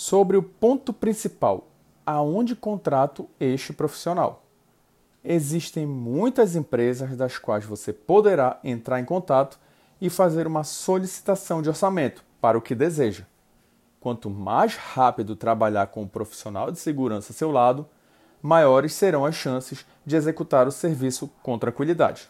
Sobre o ponto principal, aonde contrato este profissional? Existem muitas empresas das quais você poderá entrar em contato e fazer uma solicitação de orçamento para o que deseja. Quanto mais rápido trabalhar com um profissional de segurança a seu lado, maiores serão as chances de executar o serviço com tranquilidade.